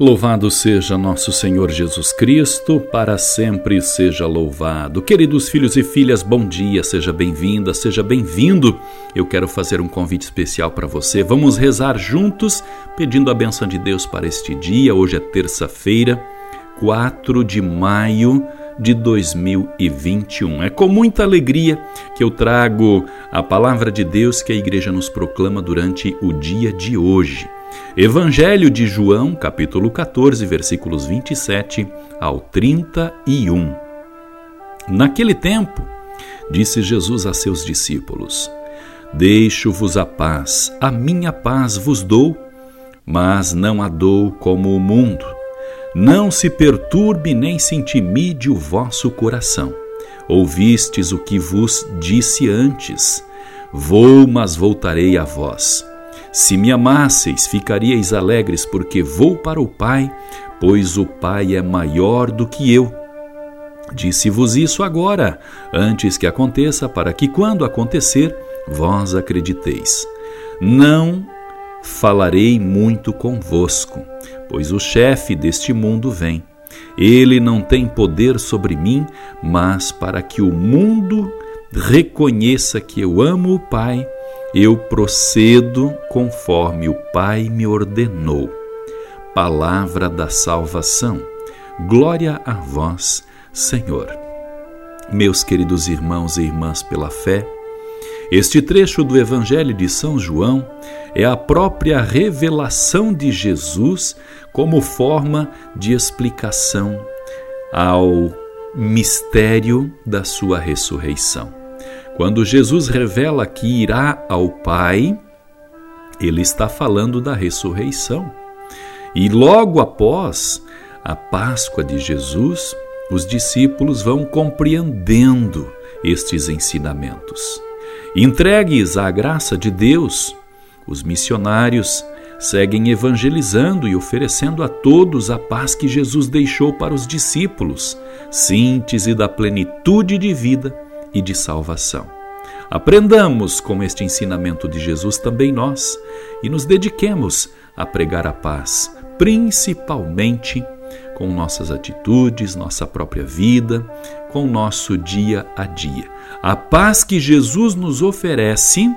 Louvado seja nosso Senhor Jesus Cristo, para sempre seja louvado. Queridos filhos e filhas, bom dia, seja bem-vinda, seja bem-vindo. Eu quero fazer um convite especial para você. Vamos rezar juntos, pedindo a benção de Deus para este dia. Hoje é terça-feira, 4 de maio de 2021. É com muita alegria que eu trago a palavra de Deus que a igreja nos proclama durante o dia de hoje. Evangelho de João, capítulo 14, versículos 27 ao 31. Naquele tempo, disse Jesus a seus discípulos: Deixo-vos a paz, a minha paz vos dou, mas não a dou como o mundo. Não se perturbe nem se intimide o vosso coração. Ouvistes o que vos disse antes: Vou, mas voltarei a vós. Se me amasseis, ficaríeis alegres, porque vou para o Pai, pois o Pai é maior do que eu. Disse-vos isso agora, antes que aconteça, para que, quando acontecer, vós acrediteis. Não falarei muito convosco, pois o chefe deste mundo vem. Ele não tem poder sobre mim, mas para que o mundo reconheça que eu amo o Pai eu procedo conforme o Pai me ordenou. Palavra da salvação. Glória a vós, Senhor. Meus queridos irmãos e irmãs pela fé, este trecho do Evangelho de São João é a própria revelação de Jesus como forma de explicação ao mistério da sua ressurreição. Quando Jesus revela que irá ao Pai, ele está falando da ressurreição. E logo após a Páscoa de Jesus, os discípulos vão compreendendo estes ensinamentos. Entregues à graça de Deus, os missionários seguem evangelizando e oferecendo a todos a paz que Jesus deixou para os discípulos, síntese da plenitude de vida e de salvação. Aprendamos com este ensinamento de Jesus também nós e nos dediquemos a pregar a paz, principalmente com nossas atitudes, nossa própria vida, com nosso dia a dia. A paz que Jesus nos oferece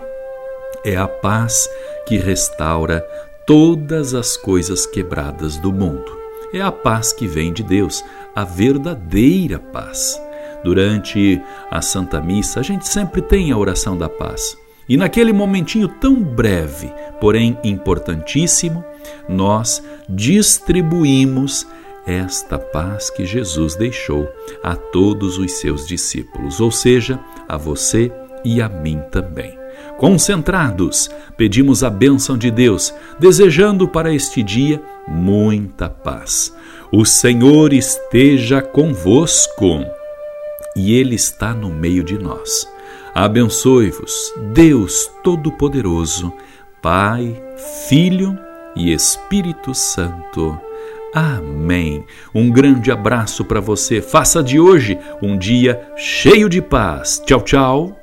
é a paz que restaura todas as coisas quebradas do mundo. É a paz que vem de Deus, a verdadeira paz. Durante a Santa Missa, a gente sempre tem a oração da paz. E naquele momentinho tão breve, porém importantíssimo, nós distribuímos esta paz que Jesus deixou a todos os seus discípulos, ou seja, a você e a mim também. Concentrados, pedimos a bênção de Deus, desejando para este dia muita paz. O Senhor esteja convosco e Ele está no meio de nós. Abençoe-vos, Deus Todo-Poderoso, Pai, Filho e Espírito Santo. Amém. Um grande abraço para você. Faça de hoje um dia cheio de paz. Tchau, tchau.